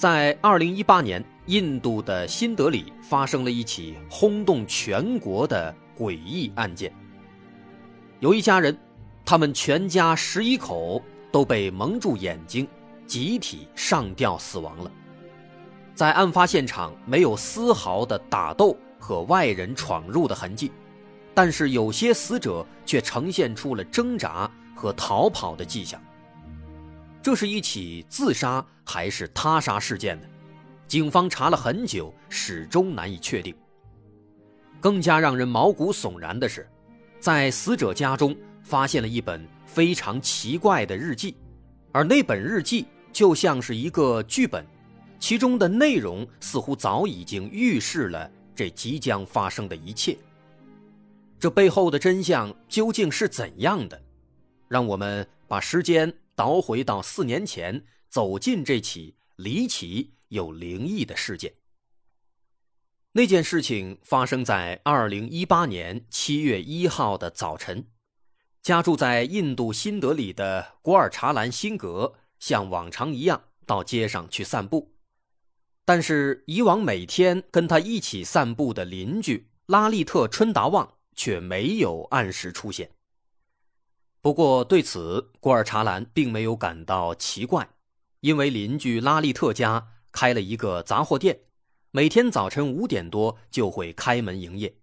在二零一八年，印度的新德里发生了一起轰动全国的诡异案件。有一家人，他们全家十一口都被蒙住眼睛，集体上吊死亡了。在案发现场没有丝毫的打斗和外人闯入的痕迹，但是有些死者却呈现出了挣扎和逃跑的迹象。这是一起自杀还是他杀事件呢？警方查了很久，始终难以确定。更加让人毛骨悚然的是，在死者家中发现了一本非常奇怪的日记，而那本日记就像是一个剧本，其中的内容似乎早已经预示了这即将发生的一切。这背后的真相究竟是怎样的？让我们把时间。倒回到四年前，走进这起离奇又灵异的事件。那件事情发生在二零一八年七月一号的早晨。家住在印度新德里的古尔查兰辛格像往常一样到街上去散步，但是以往每天跟他一起散步的邻居拉利特春达旺却没有按时出现。不过，对此，古尔查兰并没有感到奇怪，因为邻居拉利特家开了一个杂货店，每天早晨五点多就会开门营业。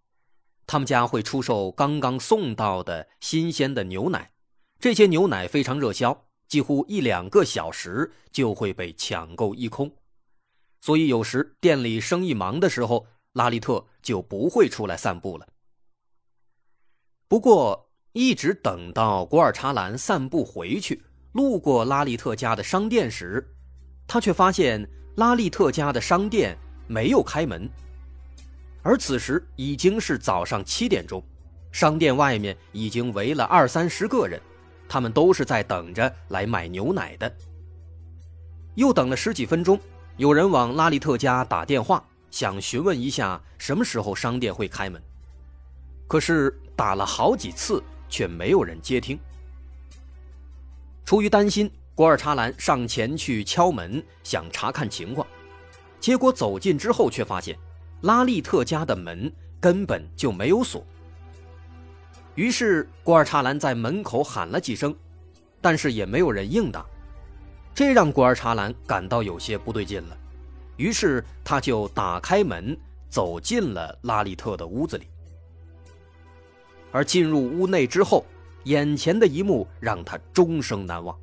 他们家会出售刚刚送到的新鲜的牛奶，这些牛奶非常热销，几乎一两个小时就会被抢购一空。所以，有时店里生意忙的时候，拉利特就不会出来散步了。不过，一直等到古尔查兰散步回去，路过拉利特家的商店时，他却发现拉利特家的商店没有开门。而此时已经是早上七点钟，商店外面已经围了二三十个人，他们都是在等着来买牛奶的。又等了十几分钟，有人往拉利特家打电话，想询问一下什么时候商店会开门，可是打了好几次。却没有人接听。出于担心，古尔查兰上前去敲门，想查看情况。结果走近之后，却发现拉利特家的门根本就没有锁。于是，古尔查兰在门口喊了几声，但是也没有人应答。这让古尔查兰感到有些不对劲了。于是，他就打开门，走进了拉利特的屋子里。而进入屋内之后，眼前的一幕让他终生难忘。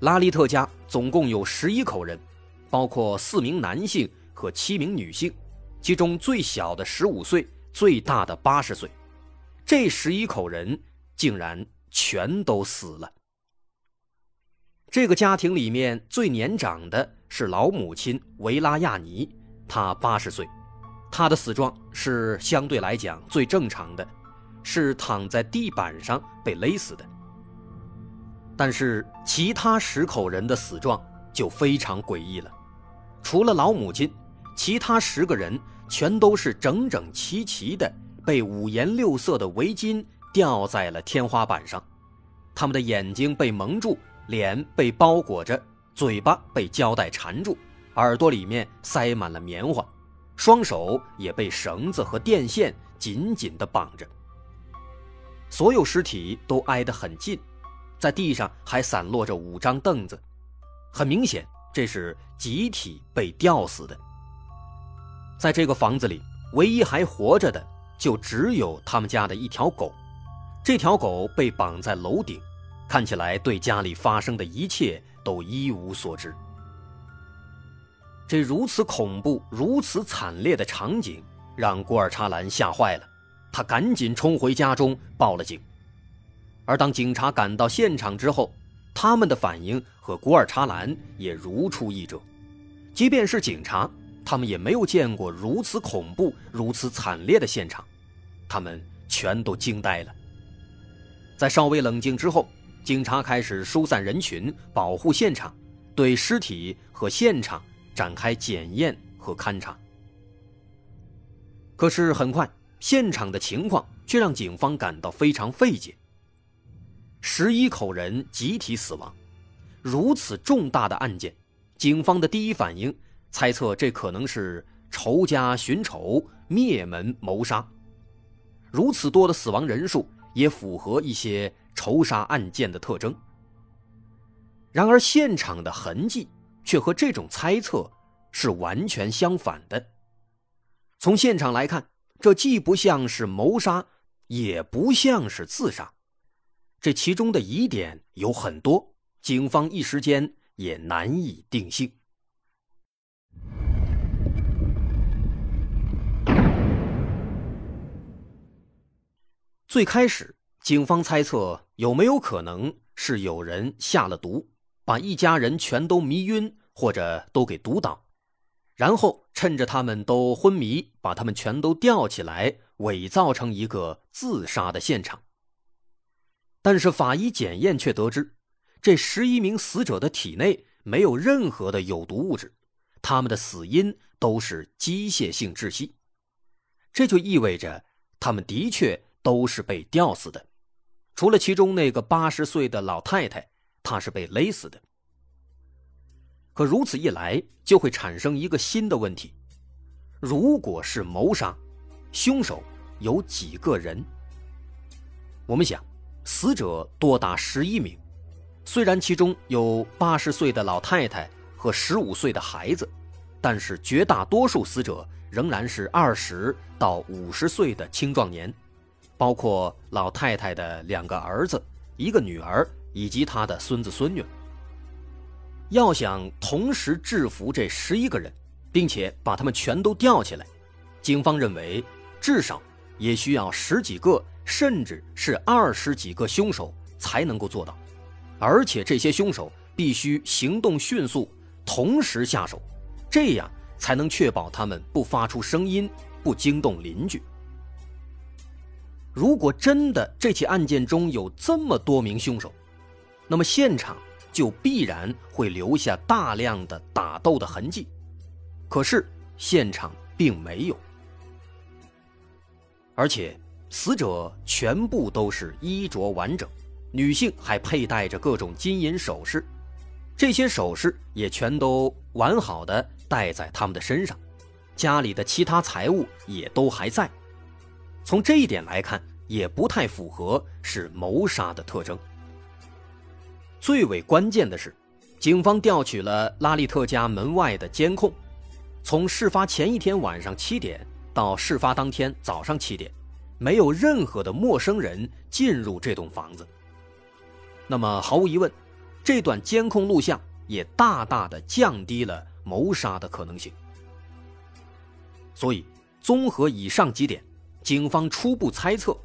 拉利特家总共有十一口人，包括四名男性和七名女性，其中最小的十五岁，最大的八十岁。这十一口人竟然全都死了。这个家庭里面最年长的是老母亲维拉亚尼，她八十岁，他的死状是相对来讲最正常的。是躺在地板上被勒死的，但是其他十口人的死状就非常诡异了。除了老母亲，其他十个人全都是整整齐齐的被五颜六色的围巾吊在了天花板上，他们的眼睛被蒙住，脸被包裹着，嘴巴被胶带缠住，耳朵里面塞满了棉花，双手也被绳子和电线紧紧地绑着。所有尸体都挨得很近，在地上还散落着五张凳子，很明显这是集体被吊死的。在这个房子里，唯一还活着的就只有他们家的一条狗，这条狗被绑在楼顶，看起来对家里发生的一切都一无所知。这如此恐怖、如此惨烈的场景，让古尔查兰吓坏了。他赶紧冲回家中报了警，而当警察赶到现场之后，他们的反应和古尔查兰也如出一辙，即便是警察，他们也没有见过如此恐怖、如此惨烈的现场，他们全都惊呆了。在稍微冷静之后，警察开始疏散人群，保护现场，对尸体和现场展开检验和勘查。可是很快，现场的情况却让警方感到非常费解。十一口人集体死亡，如此重大的案件，警方的第一反应猜测这可能是仇家寻仇、灭门谋杀。如此多的死亡人数也符合一些仇杀案件的特征。然而，现场的痕迹却和这种猜测是完全相反的。从现场来看，这既不像是谋杀，也不像是自杀，这其中的疑点有很多，警方一时间也难以定性。最开始，警方猜测有没有可能是有人下了毒，把一家人全都迷晕，或者都给毒倒。然后趁着他们都昏迷，把他们全都吊起来，伪造成一个自杀的现场。但是法医检验却得知，这十一名死者的体内没有任何的有毒物质，他们的死因都是机械性窒息。这就意味着他们的确都是被吊死的，除了其中那个八十岁的老太太，她是被勒死的。可如此一来，就会产生一个新的问题：如果是谋杀，凶手有几个人？我们想，死者多达十一名，虽然其中有八十岁的老太太和十五岁的孩子，但是绝大多数死者仍然是二十到五十岁的青壮年，包括老太太的两个儿子、一个女儿以及他的孙子孙女。要想同时制服这十一个人，并且把他们全都吊起来，警方认为至少也需要十几个，甚至是二十几个凶手才能够做到。而且这些凶手必须行动迅速，同时下手，这样才能确保他们不发出声音，不惊动邻居。如果真的这起案件中有这么多名凶手，那么现场。就必然会留下大量的打斗的痕迹，可是现场并没有，而且死者全部都是衣着完整，女性还佩戴着各种金银首饰，这些首饰也全都完好的戴在他们的身上，家里的其他财物也都还在，从这一点来看，也不太符合是谋杀的特征。最为关键的是，警方调取了拉利特家门外的监控，从事发前一天晚上七点到事发当天早上七点，没有任何的陌生人进入这栋房子。那么毫无疑问，这段监控录像也大大的降低了谋杀的可能性。所以，综合以上几点，警方初步猜测，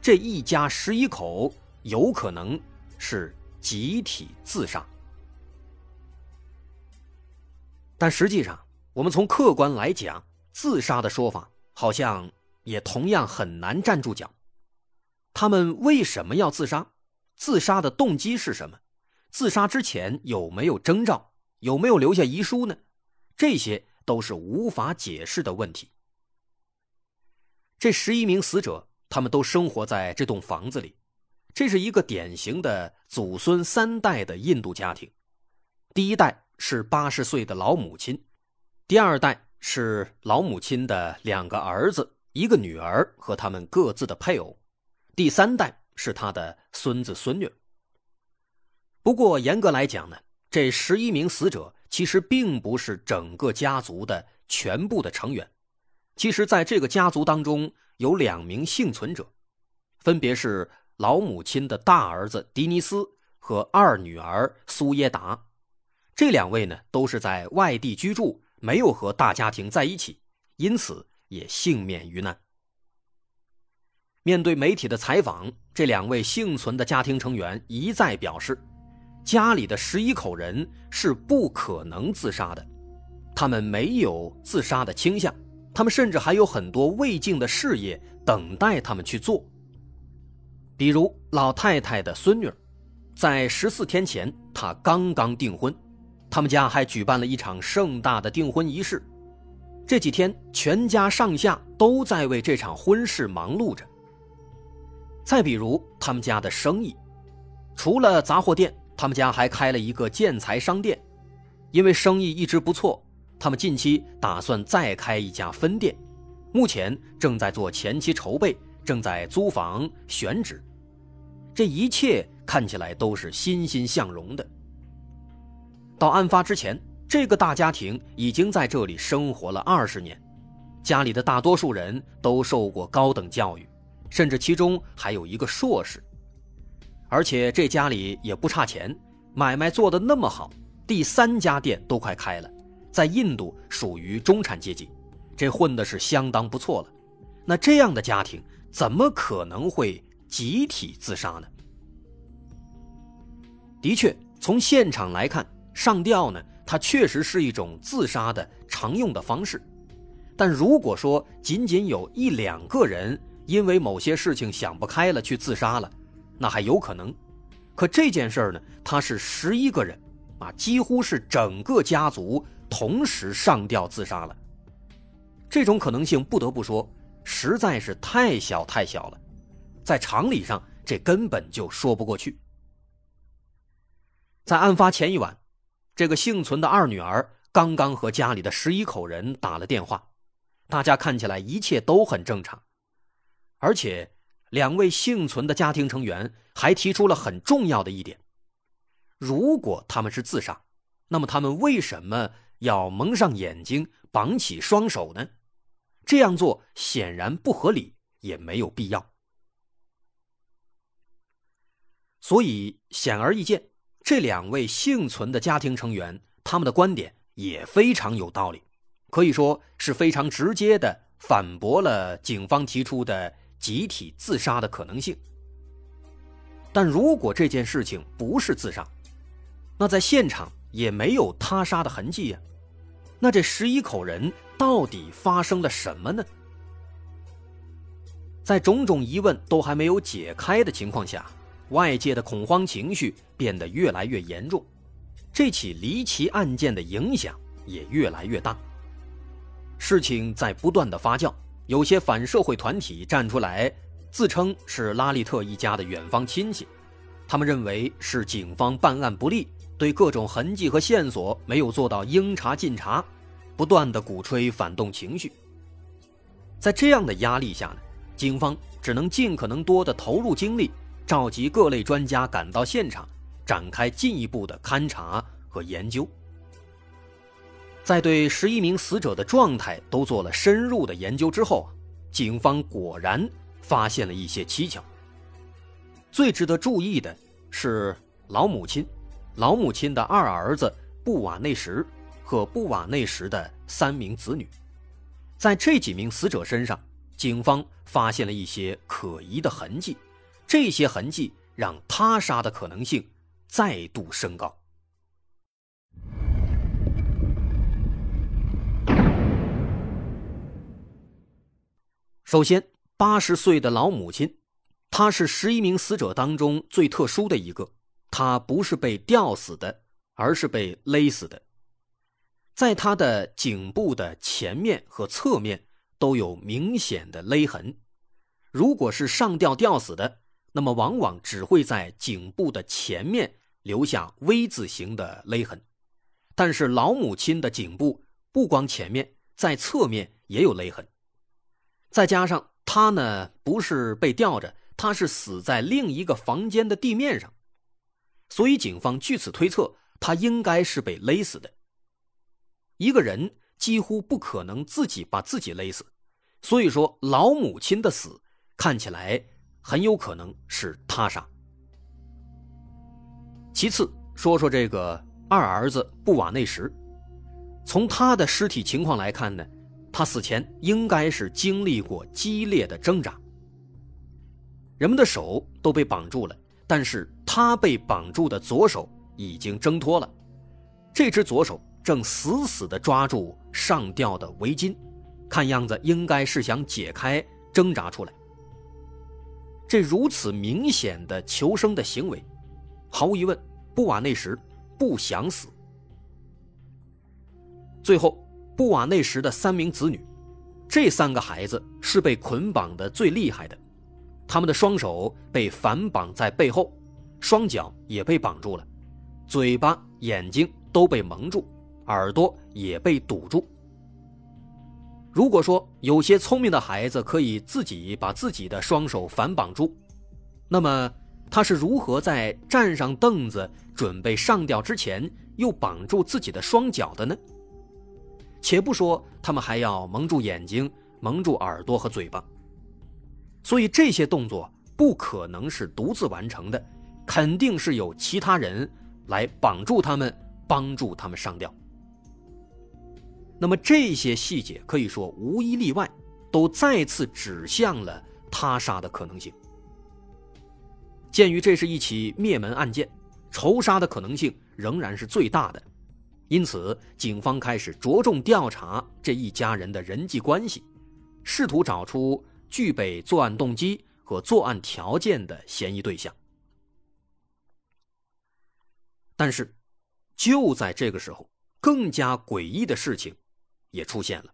这一家十一口有可能是。集体自杀，但实际上，我们从客观来讲，自杀的说法好像也同样很难站住脚。他们为什么要自杀？自杀的动机是什么？自杀之前有没有征兆？有没有留下遗书呢？这些都是无法解释的问题。这十一名死者，他们都生活在这栋房子里。这是一个典型的祖孙三代的印度家庭，第一代是八十岁的老母亲，第二代是老母亲的两个儿子、一个女儿和他们各自的配偶，第三代是他的孙子孙女。不过严格来讲呢，这十一名死者其实并不是整个家族的全部的成员，其实在这个家族当中有两名幸存者，分别是。老母亲的大儿子迪尼斯和二女儿苏耶达，这两位呢都是在外地居住，没有和大家庭在一起，因此也幸免于难。面对媒体的采访，这两位幸存的家庭成员一再表示，家里的十一口人是不可能自杀的，他们没有自杀的倾向，他们甚至还有很多未尽的事业等待他们去做。比如老太太的孙女，在十四天前，她刚刚订婚，他们家还举办了一场盛大的订婚仪式。这几天，全家上下都在为这场婚事忙碌着。再比如他们家的生意，除了杂货店，他们家还开了一个建材商店，因为生意一直不错，他们近期打算再开一家分店，目前正在做前期筹备，正在租房选址。这一切看起来都是欣欣向荣的。到案发之前，这个大家庭已经在这里生活了二十年，家里的大多数人都受过高等教育。甚至其中还有一个硕士，而且这家里也不差钱，买卖做得那么好，第三家店都快开了，在印度属于中产阶级，这混的是相当不错了。那这样的家庭怎么可能会集体自杀呢？的确，从现场来看，上吊呢，它确实是一种自杀的常用的方式，但如果说仅仅有一两个人，因为某些事情想不开了去自杀了，那还有可能。可这件事儿呢，他是十一个人，啊，几乎是整个家族同时上吊自杀了。这种可能性不得不说实在是太小太小了，在常理上这根本就说不过去。在案发前一晚，这个幸存的二女儿刚刚和家里的十一口人打了电话，大家看起来一切都很正常。而且，两位幸存的家庭成员还提出了很重要的一点：如果他们是自杀，那么他们为什么要蒙上眼睛、绑起双手呢？这样做显然不合理，也没有必要。所以，显而易见，这两位幸存的家庭成员他们的观点也非常有道理，可以说是非常直接的反驳了警方提出的。集体自杀的可能性，但如果这件事情不是自杀，那在现场也没有他杀的痕迹呀。那这十一口人到底发生了什么呢？在种种疑问都还没有解开的情况下，外界的恐慌情绪变得越来越严重，这起离奇案件的影响也越来越大。事情在不断的发酵。有些反社会团体站出来，自称是拉利特一家的远方亲戚，他们认为是警方办案不力，对各种痕迹和线索没有做到应查尽查，不断的鼓吹反动情绪。在这样的压力下呢，警方只能尽可能多的投入精力，召集各类专家赶到现场，展开进一步的勘查和研究。在对十一名死者的状态都做了深入的研究之后，警方果然发现了一些蹊跷。最值得注意的是老母亲、老母亲的二儿子布瓦内什和布瓦内什的三名子女，在这几名死者身上，警方发现了一些可疑的痕迹，这些痕迹让他杀的可能性再度升高。首先，八十岁的老母亲，她是十一名死者当中最特殊的一个。她不是被吊死的，而是被勒死的。在她的颈部的前面和侧面都有明显的勒痕。如果是上吊吊死的，那么往往只会在颈部的前面留下 V 字形的勒痕。但是老母亲的颈部不光前面，在侧面也有勒痕。再加上他呢，不是被吊着，他是死在另一个房间的地面上，所以警方据此推测，他应该是被勒死的。一个人几乎不可能自己把自己勒死，所以说老母亲的死看起来很有可能是他杀。其次，说说这个二儿子布瓦内什，从他的尸体情况来看呢。他死前应该是经历过激烈的挣扎。人们的手都被绑住了，但是他被绑住的左手已经挣脱了，这只左手正死死地抓住上吊的围巾，看样子应该是想解开，挣扎出来。这如此明显的求生的行为，毫无疑问，布瓦内什不想死。最后，布瓦内什的三名子女，这三个孩子是被捆绑的最厉害的，他们的双手被反绑在背后，双脚也被绑住了，嘴巴、眼睛都被蒙住，耳朵也被堵住。如果说有些聪明的孩子可以自己把自己的双手反绑住，那么他是如何在站上凳子准备上吊之前又绑住自己的双脚的呢？且不说他们还要蒙住眼睛、蒙住耳朵和嘴巴，所以这些动作不可能是独自完成的，肯定是有其他人来绑住他们，帮助他们上吊。那么这些细节可以说无一例外，都再次指向了他杀的可能性。鉴于这是一起灭门案件，仇杀的可能性仍然是最大的。因此，警方开始着重调查这一家人的人际关系，试图找出具备作案动机和作案条件的嫌疑对象。但是，就在这个时候，更加诡异的事情也出现了。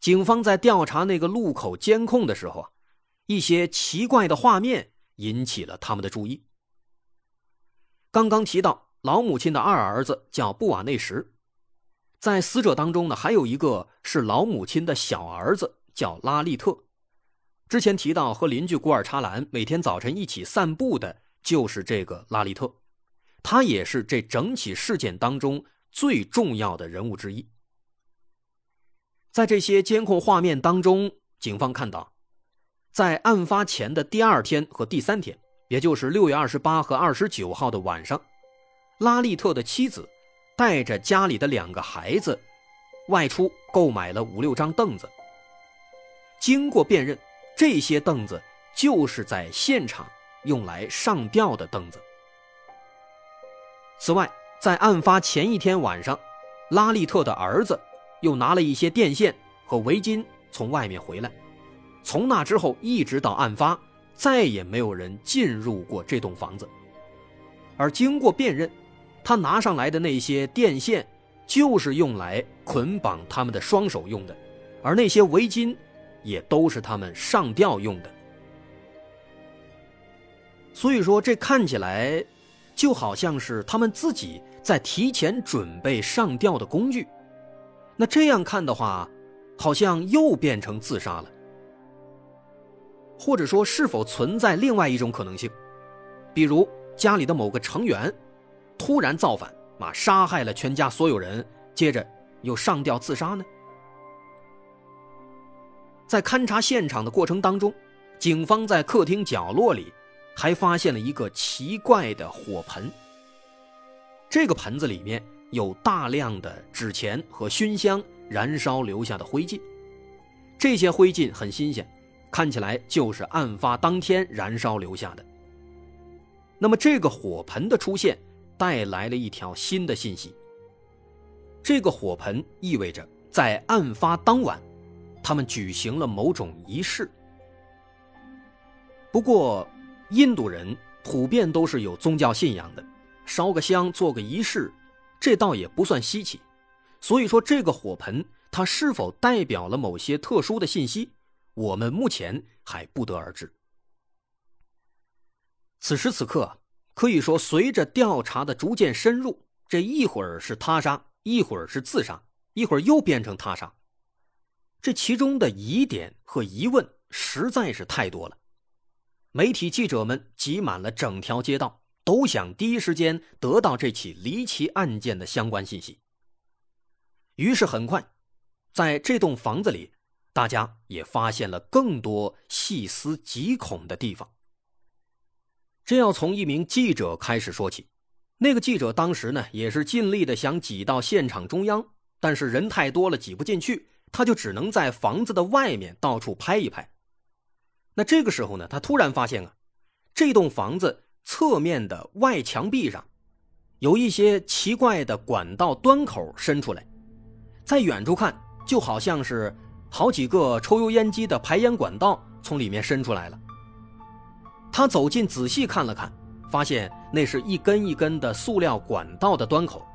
警方在调查那个路口监控的时候啊，一些奇怪的画面引起了他们的注意。刚刚提到。老母亲的二儿子叫布瓦内什，在死者当中呢，还有一个是老母亲的小儿子，叫拉利特。之前提到和邻居古尔查兰每天早晨一起散步的，就是这个拉利特，他也是这整起事件当中最重要的人物之一。在这些监控画面当中，警方看到，在案发前的第二天和第三天，也就是六月二十八和二十九号的晚上。拉利特的妻子带着家里的两个孩子外出购买了五六张凳子。经过辨认，这些凳子就是在现场用来上吊的凳子。此外，在案发前一天晚上，拉利特的儿子又拿了一些电线和围巾从外面回来。从那之后一直到案发，再也没有人进入过这栋房子。而经过辨认，他拿上来的那些电线，就是用来捆绑他们的双手用的，而那些围巾，也都是他们上吊用的。所以说，这看起来就好像是他们自己在提前准备上吊的工具。那这样看的话，好像又变成自杀了。或者说，是否存在另外一种可能性，比如家里的某个成员？突然造反，啊，杀害了全家所有人，接着又上吊自杀呢？在勘察现场的过程当中，警方在客厅角落里还发现了一个奇怪的火盆。这个盆子里面有大量的纸钱和熏香燃烧留下的灰烬，这些灰烬很新鲜，看起来就是案发当天燃烧留下的。那么这个火盆的出现。带来了一条新的信息。这个火盆意味着在案发当晚，他们举行了某种仪式。不过，印度人普遍都是有宗教信仰的，烧个香做个仪式，这倒也不算稀奇。所以说，这个火盆它是否代表了某些特殊的信息，我们目前还不得而知。此时此刻。可以说，随着调查的逐渐深入，这一会儿是他杀，一会儿是自杀，一会儿又变成他杀，这其中的疑点和疑问实在是太多了。媒体记者们挤满了整条街道，都想第一时间得到这起离奇案件的相关信息。于是，很快，在这栋房子里，大家也发现了更多细思极恐的地方。这要从一名记者开始说起。那个记者当时呢，也是尽力的想挤到现场中央，但是人太多了，挤不进去，他就只能在房子的外面到处拍一拍。那这个时候呢，他突然发现啊，这栋房子侧面的外墙壁上，有一些奇怪的管道端口伸出来，在远处看就好像是好几个抽油烟机的排烟管道从里面伸出来了。他走近仔细看了看，发现那是一根一根的塑料管道的端口，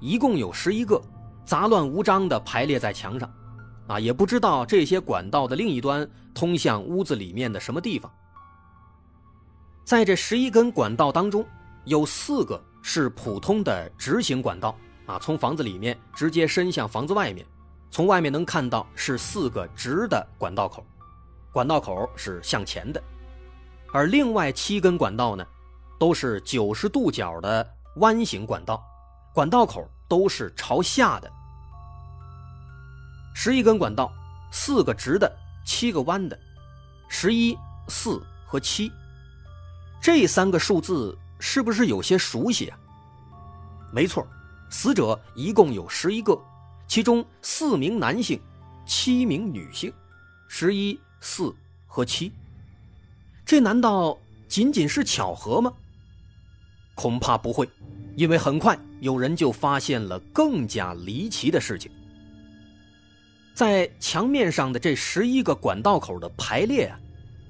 一共有十一个，杂乱无章地排列在墙上，啊，也不知道这些管道的另一端通向屋子里面的什么地方。在这十一根管道当中，有四个是普通的直行管道，啊，从房子里面直接伸向房子外面，从外面能看到是四个直的管道口，管道口是向前的。而另外七根管道呢，都是九十度角的弯形管道，管道口都是朝下的。十一根管道，四个直的，七个弯的，十一、四和七，这三个数字是不是有些熟悉啊？没错，死者一共有十一个，其中四名男性，七名女性，十一、四和七。这难道仅仅是巧合吗？恐怕不会，因为很快有人就发现了更加离奇的事情。在墙面上的这十一个管道口的排列啊，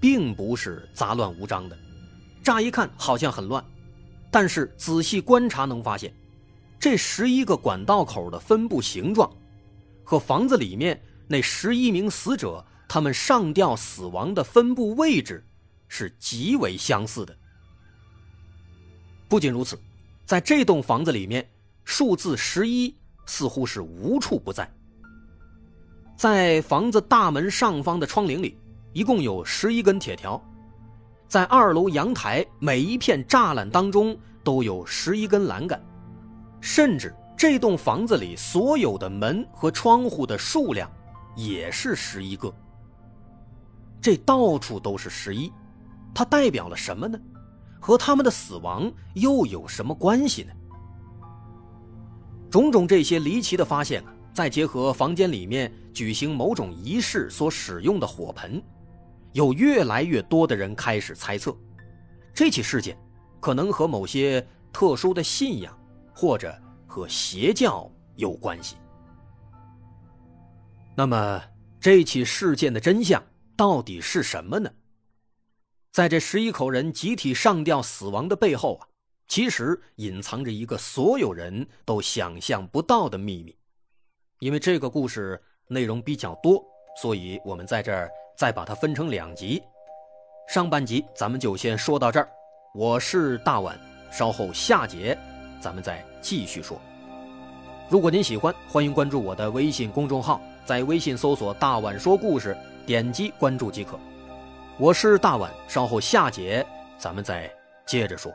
并不是杂乱无章的，乍一看好像很乱，但是仔细观察能发现，这十一个管道口的分布形状，和房子里面那十一名死者他们上吊死亡的分布位置。是极为相似的。不仅如此，在这栋房子里面，数字十一似乎是无处不在。在房子大门上方的窗棂里，一共有十一根铁条；在二楼阳台每一片栅栏当中都有十一根栏杆，甚至这栋房子里所有的门和窗户的数量也是十一个。这到处都是十一。它代表了什么呢？和他们的死亡又有什么关系呢？种种这些离奇的发现啊，再结合房间里面举行某种仪式所使用的火盆，有越来越多的人开始猜测，这起事件可能和某些特殊的信仰或者和邪教有关系。那么，这起事件的真相到底是什么呢？在这十一口人集体上吊死亡的背后啊，其实隐藏着一个所有人都想象不到的秘密。因为这个故事内容比较多，所以我们在这儿再把它分成两集。上半集咱们就先说到这儿。我是大碗，稍后下节咱们再继续说。如果您喜欢，欢迎关注我的微信公众号，在微信搜索“大碗说故事”，点击关注即可。我是大碗，稍后下节咱们再接着说。